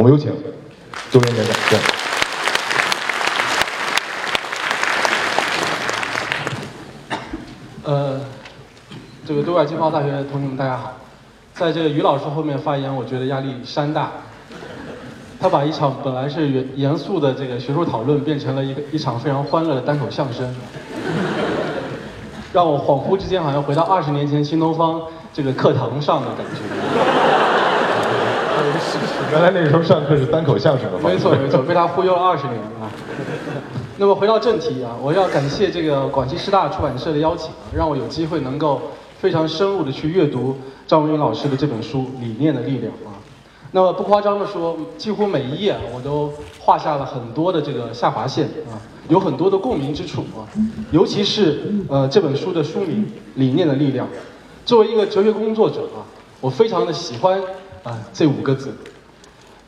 我们有请周元先生。对。呃，这个对外经贸大学的同学们，大家好。在这个于老师后面发言，我觉得压力山大。他把一场本来是严严肃的这个学术讨论，变成了一个一场非常欢乐的单口相声，让我恍惚之间好像回到二十年前新东方这个课堂上的感觉。原来那时候上课是单口相声的没错没错，被他忽悠了二十年啊。那么回到正题啊，我要感谢这个广西师大出版社的邀请，让我有机会能够非常深入的去阅读张文云老师的这本书《理念的力量》啊。那么不夸张的说，几乎每一页我都画下了很多的这个下划线啊，有很多的共鸣之处啊。尤其是呃这本书的书名《理念的力量》，作为一个哲学工作者啊，我非常的喜欢啊这五个字，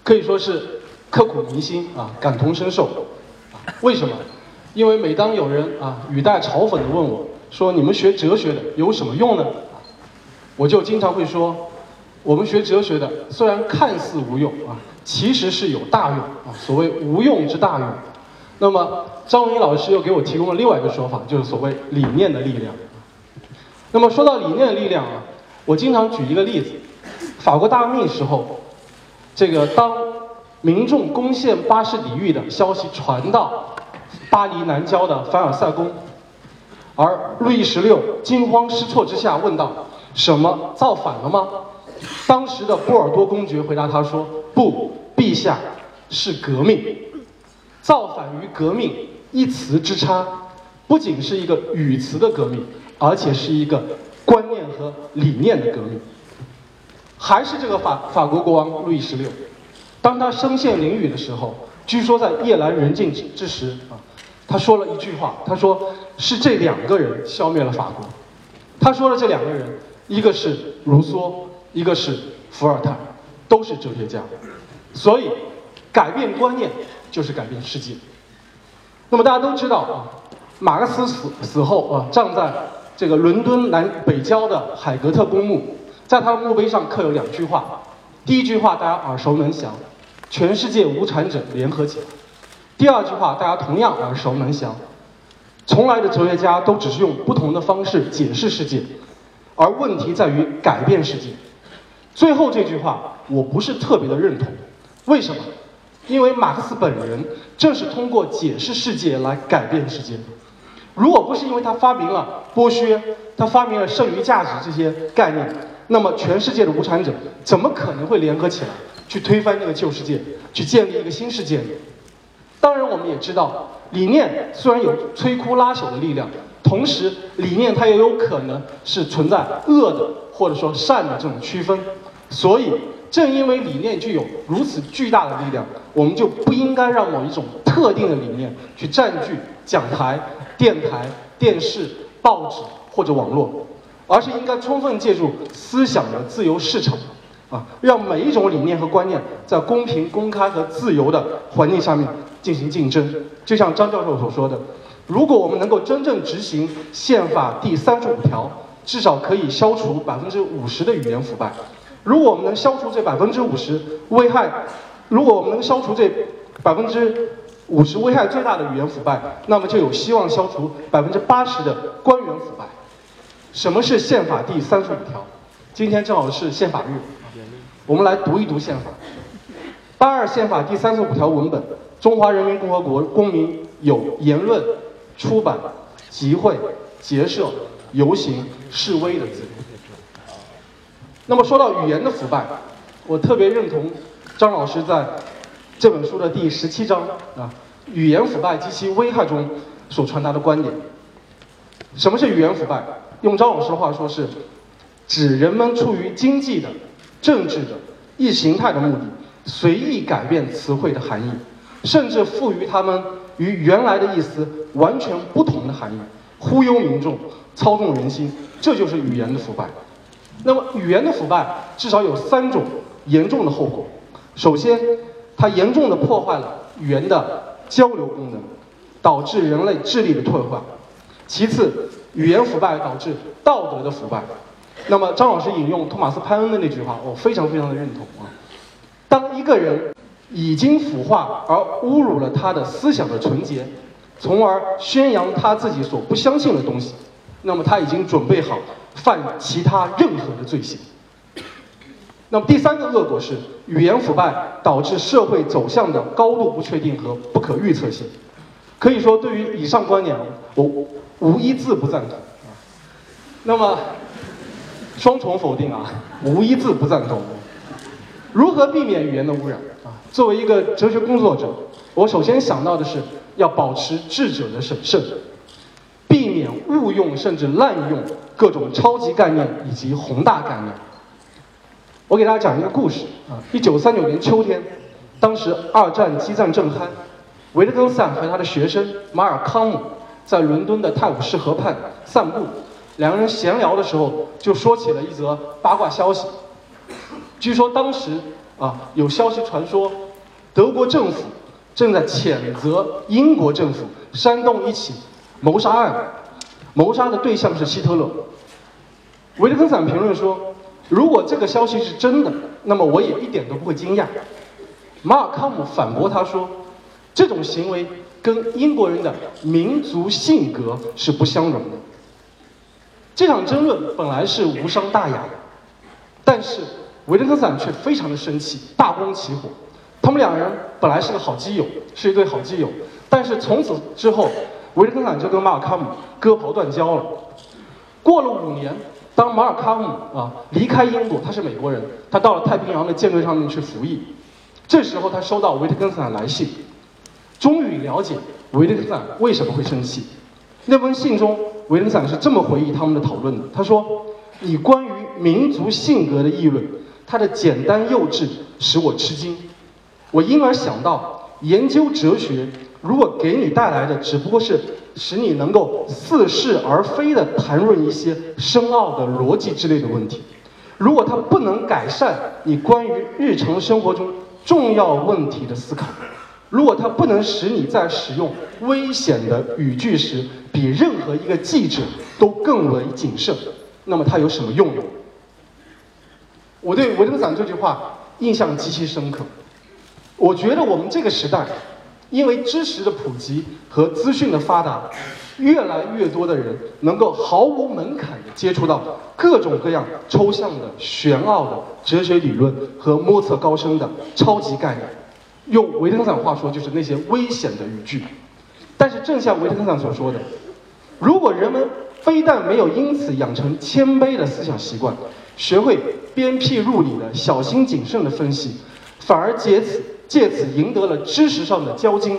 可以说是刻骨铭心啊，感同身受。为什么？因为每当有人啊语带嘲讽的问我说：“你们学哲学的有什么用呢？”我就经常会说。我们学哲学的，虽然看似无用啊，其实是有大用啊。所谓无用之大用。那么张文英老师又给我提供了另外一个说法，就是所谓理念的力量。那么说到理念的力量啊，我经常举一个例子：法国大革命时候，这个当民众攻陷巴士底狱的消息传到巴黎南郊的凡尔赛宫，而路易十六惊慌失措之下问道：“什么造反了吗？”当时的波尔多公爵回答他说：“不，陛下，是革命。造反与革命一词之差，不仅是一个语词的革命，而且是一个观念和理念的革命。还是这个法法国国王路易十六，当他身陷囹圄的时候，据说在夜阑人静之时啊，他说了一句话，他说是这两个人消灭了法国。他说的这两个人，一个是卢梭。”一个是伏尔泰，都是哲学家，所以改变观念就是改变世界。那么大家都知道啊，马克思死死后啊，葬在这个伦敦南北郊的海格特公墓，在他的墓碑上刻有两句话，第一句话大家耳熟能详，全世界无产者联合起来；第二句话大家同样耳熟能详，从来的哲学家都只是用不同的方式解释世界，而问题在于改变世界。最后这句话我不是特别的认同，为什么？因为马克思本人正是通过解释世界来改变世界。如果不是因为他发明了剥削，他发明了剩余价值这些概念，那么全世界的无产者怎么可能会联合起来去推翻这个旧世界，去建立一个新世界呢？当然，我们也知道，理念虽然有摧枯拉朽的力量，同时理念它也有可能是存在恶的或者说善的这种区分。所以，正因为理念具有如此巨大的力量，我们就不应该让某一种特定的理念去占据讲台、电台、电视、报纸或者网络，而是应该充分借助思想的自由市场，啊，让每一种理念和观念在公平、公开和自由的环境下面进行竞争。就像张教授所说的，如果我们能够真正执行宪法第三十五条，至少可以消除百分之五十的语言腐败。如果我们能消除这百分之五十危害，如果我们能消除这百分之五十危害最大的语言腐败，那么就有希望消除百分之八十的官员腐败。什么是宪法第三十五条？今天正好是宪法日，我们来读一读宪法。八二宪法第三十五条文本：中华人民共和国公民有言论、出版、集会、结社、游行、示威的自由。那么说到语言的腐败，我特别认同张老师在这本书的第十七章啊，语言腐败及其危害中所传达的观点。什么是语言腐败？用张老师的话说是，指人们出于经济的、政治的、意识形态的目的，随意改变词汇的含义，甚至赋予它们与原来的意思完全不同的含义，忽悠民众、操纵人心，这就是语言的腐败。那么，语言的腐败至少有三种严重的后果。首先，它严重的破坏了语言的交流功能，导致人类智力的退化。其次，语言腐败导致道德的腐败。那么，张老师引用托马斯·潘恩的那句话，我非常非常的认同啊。当一个人已经腐化而侮辱了他的思想的纯洁，从而宣扬他自己所不相信的东西，那么他已经准备好犯其他任何的罪行。那么第三个恶果是语言腐败导致社会走向的高度不确定和不可预测性。可以说，对于以上观点，我我无一字不赞同。那么，双重否定啊，无一字不赞同。如何避免语言的污染啊？作为一个哲学工作者，我首先想到的是要保持智者的审慎，避免误用甚至滥用各种超级概念以及宏大概念。我给大家讲一个故事啊，一九三九年秋天，当时二战激战正酣。维特根斯坦和他的学生马尔康姆在伦敦的泰晤士河畔散步，两个人闲聊的时候就说起了一则八卦消息。据说当时啊有消息传说，德国政府正在谴责英国政府煽动一起谋杀案，谋杀的对象是希特勒。维特根斯坦评论说，如果这个消息是真的，那么我也一点都不会惊讶。马尔康姆反驳他说。这种行为跟英国人的民族性格是不相容的。这场争论本来是无伤大雅的，但是维特根斯坦却非常的生气，大光起火。他们两人本来是个好基友，是一对好基友，但是从此之后，维特根斯坦就跟马尔康姆割袍断交了。过了五年，当马尔康姆啊离开英国，他是美国人，他到了太平洋的舰队上面去服役。这时候他收到维特根斯坦来信。终于了解维特根斯坦为什么会生气。那封信中，维特根斯坦是这么回忆他们的讨论的：他说，你关于民族性格的议论，它的简单幼稚使我吃惊。我因而想到，研究哲学如果给你带来的只不过是使你能够似是而非的谈论一些深奥的逻辑之类的问题，如果它不能改善你关于日常生活中重要问题的思考。如果它不能使你在使用危险的语句时比任何一个记者都更为谨慎，那么它有什么用呢？我对维特根斯坦这句话印象极其深刻。我觉得我们这个时代，因为知识的普及和资讯的发达，越来越多的人能够毫无门槛地接触到各种各样抽象的、玄奥的哲学理论和莫测高深的超级概念。用维特根斯坦话说，就是那些危险的语句。但是，正像维特根斯坦所说的，如果人们非但没有因此养成谦卑的思想习惯，学会鞭辟入里的小心谨慎的分析，反而借此借此赢得了知识上的交金，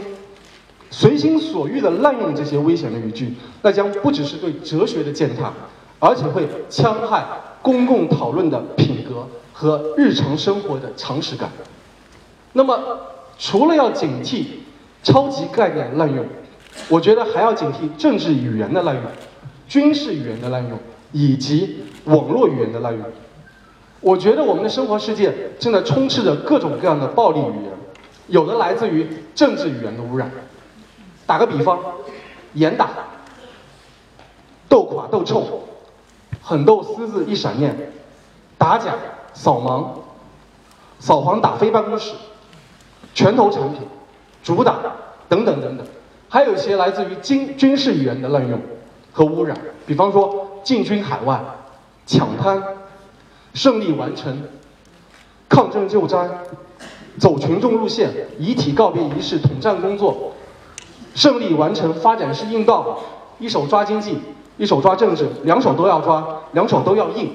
随心所欲地滥用这些危险的语句，那将不只是对哲学的践踏，而且会戕害公共讨论的品格和日常生活的常识感。那么，除了要警惕超级概念滥用，我觉得还要警惕政治语言的滥用、军事语言的滥用以及网络语言的滥用。我觉得我们的生活世界正在充斥着各种各样的暴力语言，有的来自于政治语言的污染。打个比方，严打、斗垮、斗臭、狠斗私自一闪念、打假、扫盲、扫黄打非办公室。拳头产品、主打等等等等，还有一些来自于军军事语言的滥用和污染，比方说进军海外、抢滩、胜利完成、抗震救灾、走群众路线、遗体告别仪式、统战工作、胜利完成、发展式硬道理、一手抓经济、一手抓政治，两手都要抓，两手都要硬。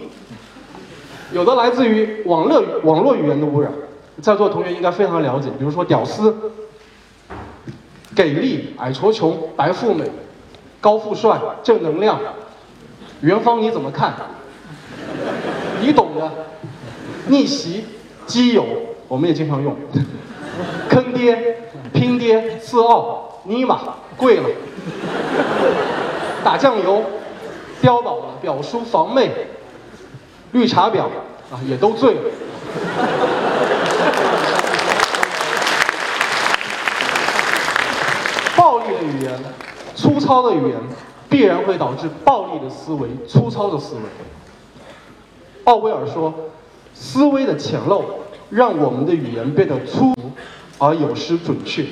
有的来自于网络网络语言的污染。在座的同学应该非常了解，比如说“屌丝”、“给力”、“矮矬穷”、“白富美”、“高富帅”、“正能量”、“元芳你怎么看？”你懂的。逆袭、基友，我们也经常用。坑爹、拼爹、自傲、尼玛、跪了。打酱油、碉堡了、表叔、房妹、绿茶婊啊，也都醉了。暴力的语言，粗糙的语言，必然会导致暴力的思维、粗糙的思维。奥威尔说：“思维的浅陋让我们的语言变得粗俗，而有失准确，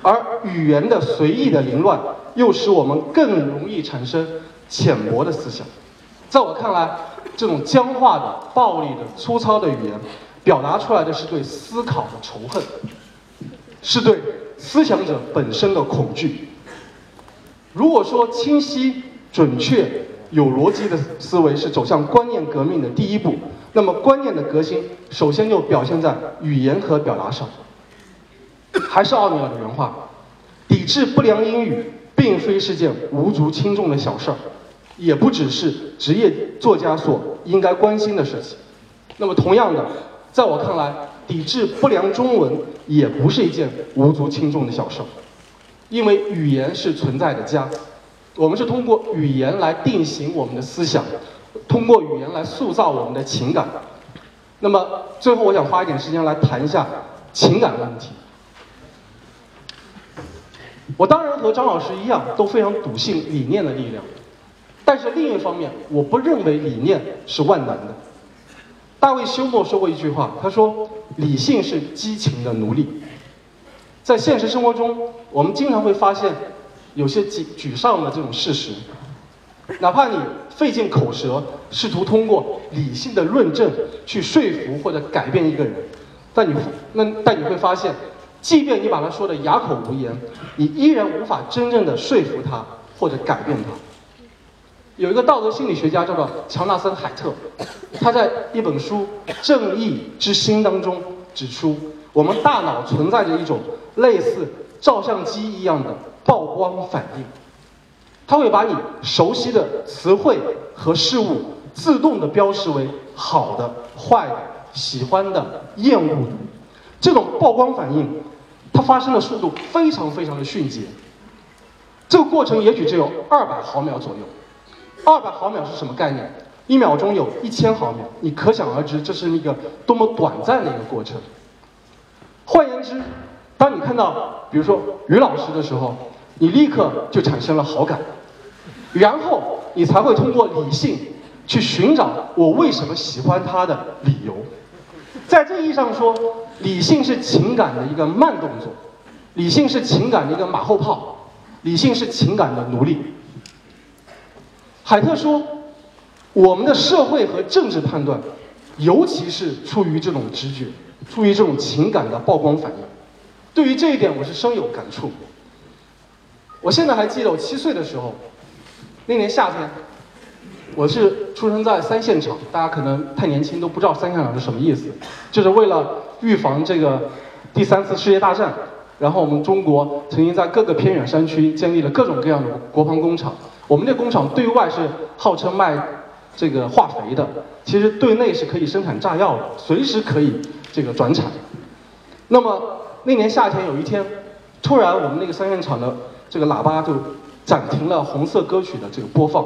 而语言的随意的凌乱，又使我们更容易产生浅薄的思想。在我看来，这种僵化的、暴力的、粗糙的语言，表达出来的是对思考的仇恨，是对思想者本身的恐惧。如果说清晰、准确、有逻辑的思维是走向观念革命的第一步，那么观念的革新首先就表现在语言和表达上。还是奥尼尔的原话：抵制不良英语并非是件无足轻重的小事儿，也不只是职业作家所应该关心的事情。那么，同样的，在我看来，抵制不良中文也不是一件无足轻重的小事。因为语言是存在的家，我们是通过语言来定型我们的思想，通过语言来塑造我们的情感。那么最后，我想花一点时间来谈一下情感问题。我当然和张老师一样，都非常笃信理念的力量，但是另一方面，我不认为理念是万能的。大卫休谟说过一句话，他说：“理性是激情的奴隶。”在现实生活中，我们经常会发现有些沮沮丧的这种事实。哪怕你费尽口舌，试图通过理性的论证去说服或者改变一个人，但你那但你会发现，即便你把他说的哑口无言，你依然无法真正的说服他或者改变他。有一个道德心理学家叫做乔纳森·海特，他在一本书《正义之心》当中指出，我们大脑存在着一种。类似照相机一样的曝光反应，它会把你熟悉的词汇和事物自动的标识为好的、坏的、喜欢的、厌恶的。这种曝光反应，它发生的速度非常非常的迅捷。这个过程也许只有二百毫秒左右。二百毫秒是什么概念？一秒钟有一千毫秒，你可想而知这是一个多么短暂的一个过程。换言之。当你看到，比如说于老师的时候，你立刻就产生了好感，然后你才会通过理性去寻找我为什么喜欢他的理由。在这意义上说，理性是情感的一个慢动作，理性是情感的一个马后炮，理性是情感的奴隶。海特说，我们的社会和政治判断，尤其是出于这种直觉，出于这种情感的曝光反应。对于这一点，我是深有感触。我现在还记得我七岁的时候，那年夏天，我是出生在三线厂，大家可能太年轻都不知道三线厂是什么意思，就是为了预防这个第三次世界大战，然后我们中国曾经在各个偏远山区建立了各种各样的国防工厂。我们这工厂对外是号称卖这个化肥的，其实对内是可以生产炸药的，随时可以这个转产。那么。那年夏天有一天，突然我们那个三线厂的这个喇叭就暂停了红色歌曲的这个播放，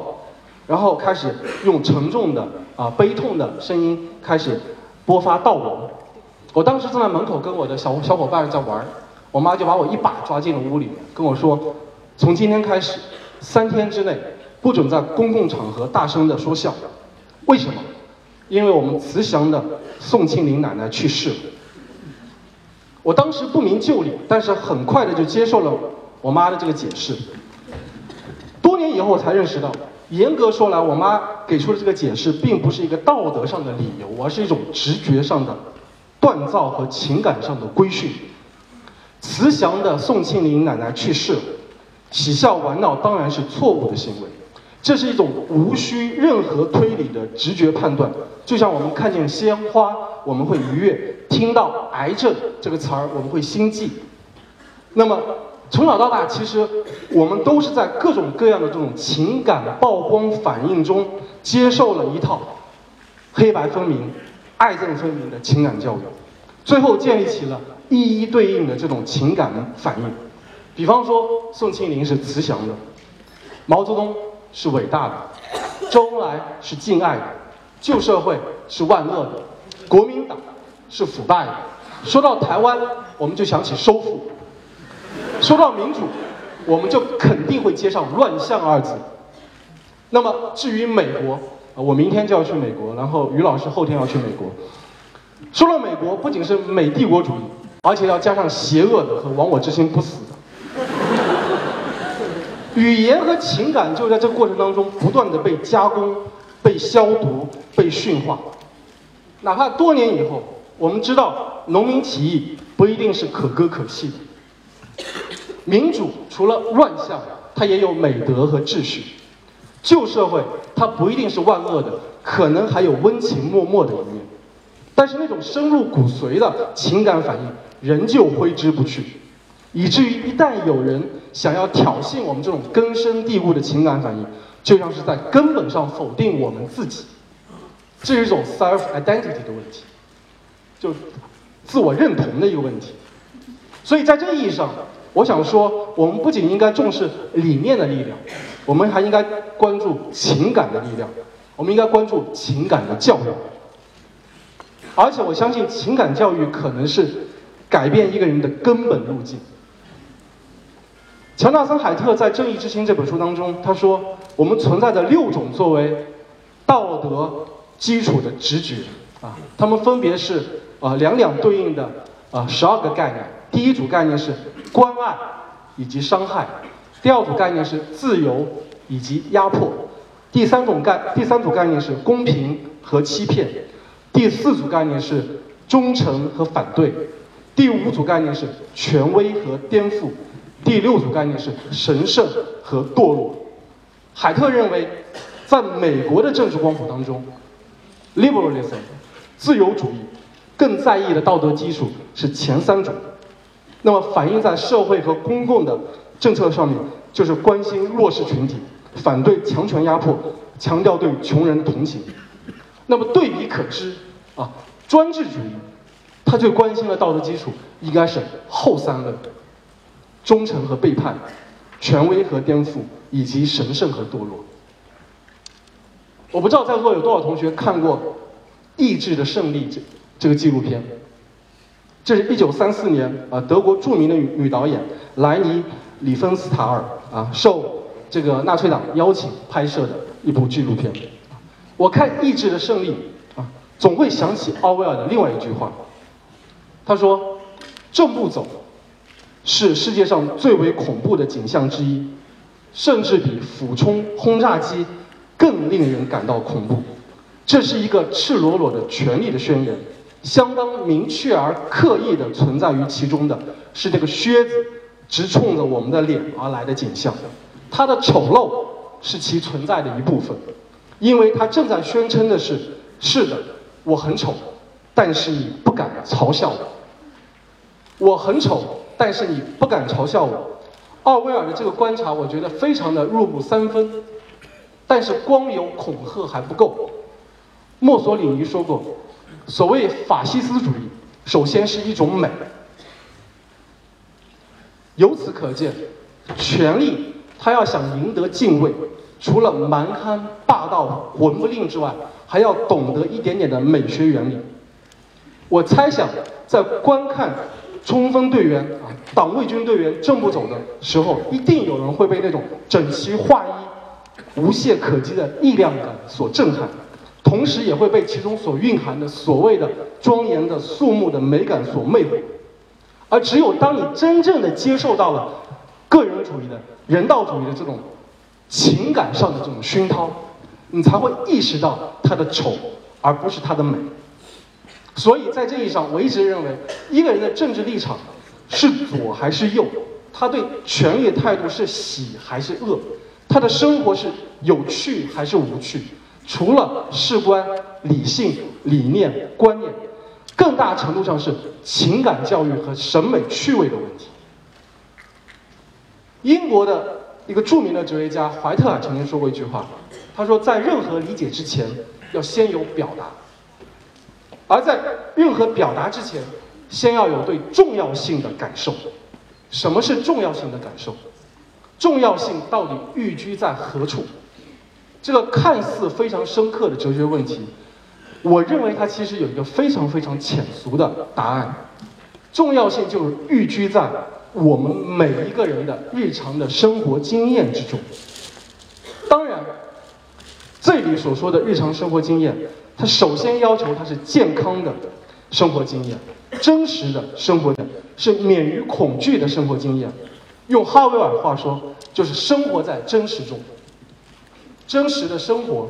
然后开始用沉重的啊悲痛的声音开始播发悼亡。我当时正在门口跟我的小小伙伴在玩，我妈就把我一把抓进了屋里面，跟我说：从今天开始，三天之内不准在公共场合大声的说笑。为什么？因为我们慈祥的宋庆龄奶奶去世了。我当时不明就里，但是很快的就接受了我妈的这个解释。多年以后我才认识到，严格说来，我妈给出的这个解释并不是一个道德上的理由，而是一种直觉上的锻造和情感上的规训。慈祥的宋庆龄奶奶去世了，喜笑玩闹当然是错误的行为。这是一种无需任何推理的直觉判断，就像我们看见鲜花，我们会愉悦；听到“癌症”这个词儿，我们会心悸。那么，从小到大，其实我们都是在各种各样的这种情感曝光反应中，接受了一套黑白分明、爱憎分明的情感教育，最后建立起了一一对应的这种情感反应。比方说，宋庆龄是慈祥的，毛泽东。是伟大的，周恩来是敬爱的，旧社会是万恶的，国民党是腐败的。说到台湾，我们就想起收复；说到民主，我们就肯定会接上乱象二字。那么至于美国，我明天就要去美国，然后于老师后天要去美国。说到美国，不仅是美帝国主义，而且要加上邪恶的和亡我之心不死。语言和情感就在这过程当中不断的被加工、被消毒、被驯化。哪怕多年以后，我们知道农民起义不一定是可歌可泣的，民主除了乱象，它也有美德和秩序。旧社会它不一定是万恶的，可能还有温情脉脉的一面。但是那种深入骨髓的情感反应仍旧挥之不去，以至于一旦有人想要挑衅我们这种根深蒂固的情感反应，就像是在根本上否定我们自己。这是一种 self identity 的问题，就自我认同的一个问题。所以在这意义上，我想说，我们不仅应该重视理念的力量，我们还应该关注情感的力量，我们应该关注情感的教育。而且我相信，情感教育可能是改变一个人的根本路径。乔纳森·海特在《正义之心》这本书当中，他说：“我们存在着六种作为道德基础的直觉。啊，它们分别是啊两两对应的啊十二个概念。第一组概念是关爱以及伤害，第二组概念是自由以及压迫，第三种概第三组概念是公平和欺骗。”第四组概念是忠诚和反对，第五组概念是权威和颠覆，第六组概念是神圣和堕落。海特认为，在美国的政治光谱当中，liberalism 自由主义更在意的道德基础是前三种，那么反映在社会和公共的政策上面，就是关心弱势群体，反对强权压迫，强调对穷人的同情。那么对比可知。啊，专制主义，他最关心的道德基础应该是后三类：忠诚和背叛，权威和颠覆，以及神圣和堕落。我不知道在座有多少同学看过《意志的胜利》这这个纪录片。这是一九三四年啊，德国著名的女女导演莱尼·里芬斯塔尔啊，受这个纳粹党邀请拍摄的一部纪录片。我看《意志的胜利》。啊总会想起奥威尔的另外一句话，他说：“正步走，是世界上最为恐怖的景象之一，甚至比俯冲轰炸机更令人感到恐怖。这是一个赤裸裸的权力的宣言，相当明确而刻意的存在于其中的是这个靴子直冲着我们的脸而来的景象。它的丑陋是其存在的一部分，因为它正在宣称的是：是的。”我很丑，但是你不敢嘲笑我。我很丑，但是你不敢嘲笑我。奥威尔的这个观察，我觉得非常的入木三分。但是光有恐吓还不够。墨索里尼说过，所谓法西斯主义，首先是一种美。由此可见，权力他要想赢得敬畏，除了蛮憨、霸道、混不吝之外。还要懂得一点点的美学原理。我猜想，在观看冲锋队员啊、党卫军队员正步走的时候，一定有人会被那种整齐划一、无懈可击的力量感所震撼，同时也会被其中所蕴含的所谓的庄严的肃穆的美感所魅惑。而只有当你真正的接受到了个人主义的人道主义的这种情感上的这种熏陶。你才会意识到它的丑，而不是它的美。所以在这一上，我一直认为，一个人的政治立场是左还是右，他对权力态度是喜还是恶，他的生活是有趣还是无趣，除了事关理性、理念、观念，更大程度上是情感教育和审美趣味的问题。英国的一个著名的哲学家怀特尔曾经说过一句话。他说，在任何理解之前，要先有表达；而在任何表达之前，先要有对重要性的感受。什么是重要性的感受？重要性到底寓居在何处？这个看似非常深刻的哲学问题，我认为它其实有一个非常非常浅俗的答案：重要性就是寓居在我们每一个人的日常的生活经验之中。当然。这里所说的日常生活经验，他首先要求它是健康的生活经验，真实的生活的是免于恐惧的生活经验。用哈维尔话说，就是生活在真实中，真实的生活，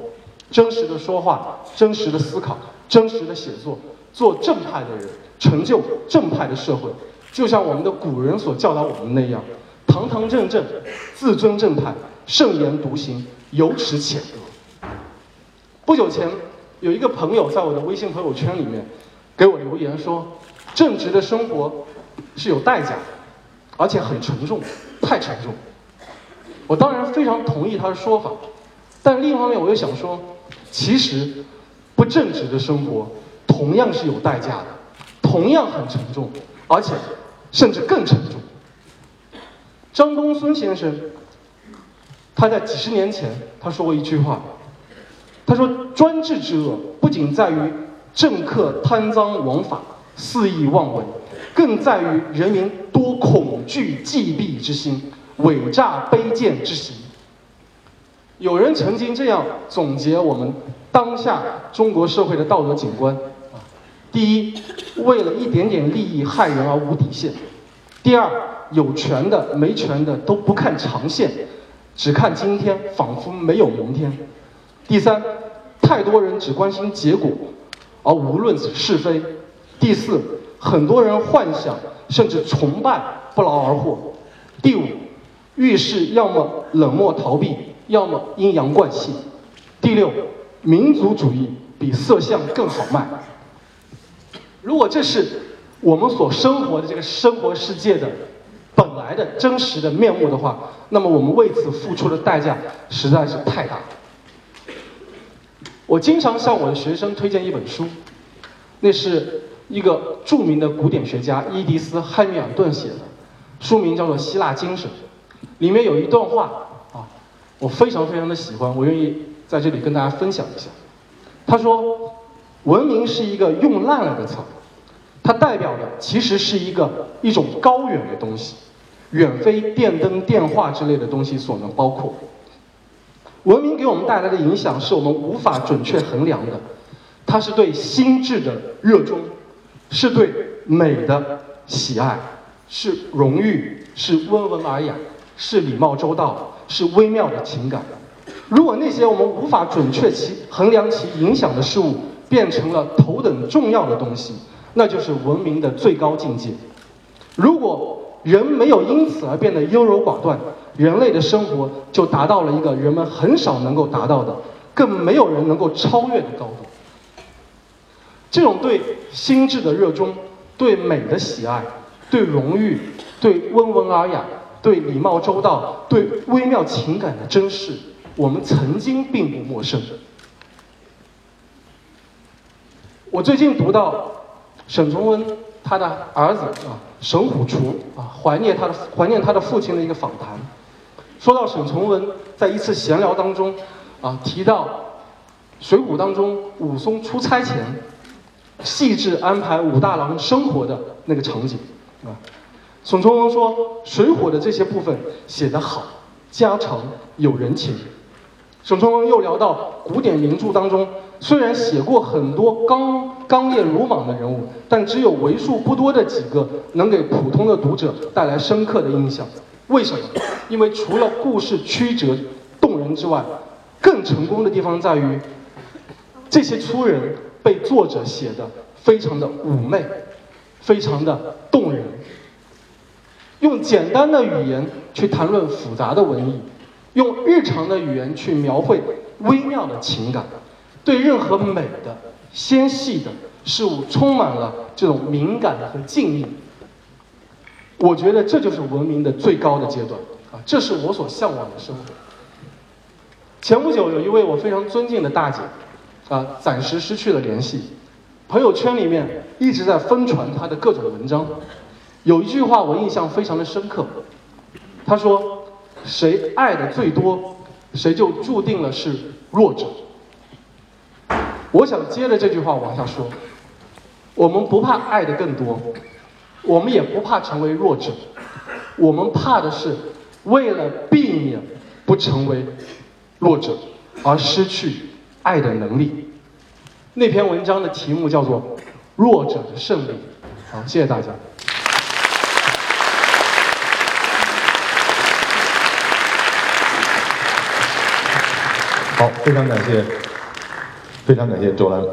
真实的说话，真实的思考，真实的写作，做正派的人，成就正派的社会。就像我们的古人所教导我们那样，堂堂正正，自尊正派，慎言独行，有耻且得。不久前，有一个朋友在我的微信朋友圈里面给我留言说，正直的生活是有代价的。而且很沉重，太沉重。我当然非常同意他的说法，但另一方面我又想说，其实不正直的生活同样是有代价的，同样很沉重，而且甚至更沉重。张东荪先生，他在几十年前他说过一句话，他说：“专制之恶不仅在于政客贪赃枉法、肆意妄为。”更在于人民多恐惧忌避之心，伪诈卑贱之行。有人曾经这样总结我们当下中国社会的道德景观：啊，第一，为了一点点利益害人而无底线；第二，有权的没权的都不看长线，只看今天，仿佛没有明天；第三，太多人只关心结果，而无论是非；第四。很多人幻想甚至崇拜不劳而获。第五，遇事要么冷漠逃避，要么阴阳怪气。第六，民族主义比色相更好卖。如果这是我们所生活的这个生活世界的本来的真实的面目的话，那么我们为此付出的代价实在是太大。我经常向我的学生推荐一本书，那是。一个著名的古典学家伊迪丝·汉密尔顿写的，书名叫做《希腊精神》，里面有一段话啊，我非常非常的喜欢，我愿意在这里跟大家分享一下。他说：“文明是一个用烂了的词，它代表的其实是一个一种高远的东西，远非电灯、电话之类的东西所能包括。文明给我们带来的影响是我们无法准确衡量的，它是对心智的热衷。”是对美的喜爱，是荣誉，是温文尔雅，是礼貌周到，是微妙的情感。如果那些我们无法准确其衡量其影响的事物变成了头等重要的东西，那就是文明的最高境界。如果人没有因此而变得优柔寡断，人类的生活就达到了一个人们很少能够达到的，更没有人能够超越的高度。这种对心智的热衷、对美的喜爱、对荣誉、对温文尔雅、对礼貌周到、对微妙情感的珍视，我们曾经并不陌生。我最近读到沈从文他的儿子啊沈虎厨啊怀念他的怀念他的父亲的一个访谈，说到沈从文在一次闲聊当中啊提到《水浒》当中武松出差前。细致安排武大郎生活的那个场景，啊，沈从文说《水浒》的这些部分写得好，家常有人情。沈从文又聊到古典名著当中，虽然写过很多刚刚烈鲁莽的人物，但只有为数不多的几个能给普通的读者带来深刻的印象。为什么？因为除了故事曲折动人之外，更成功的地方在于这些粗人。被作者写的非常的妩媚，非常的动人。用简单的语言去谈论复杂的文艺，用日常的语言去描绘微妙的情感，对任何美的、纤细的事物充满了这种敏感和敬意。我觉得这就是文明的最高的阶段啊！这是我所向往的生活。前不久，有一位我非常尊敬的大姐。啊，暂时失去了联系。朋友圈里面一直在疯传她的各种文章，有一句话我印象非常的深刻。她说：“谁爱的最多，谁就注定了是弱者。”我想接着这句话往下说：我们不怕爱的更多，我们也不怕成为弱者，我们怕的是为了避免不成为弱者而失去。爱的能力，那篇文章的题目叫做《弱者的胜利》，好，谢谢大家。好，非常感谢，非常感谢周兰。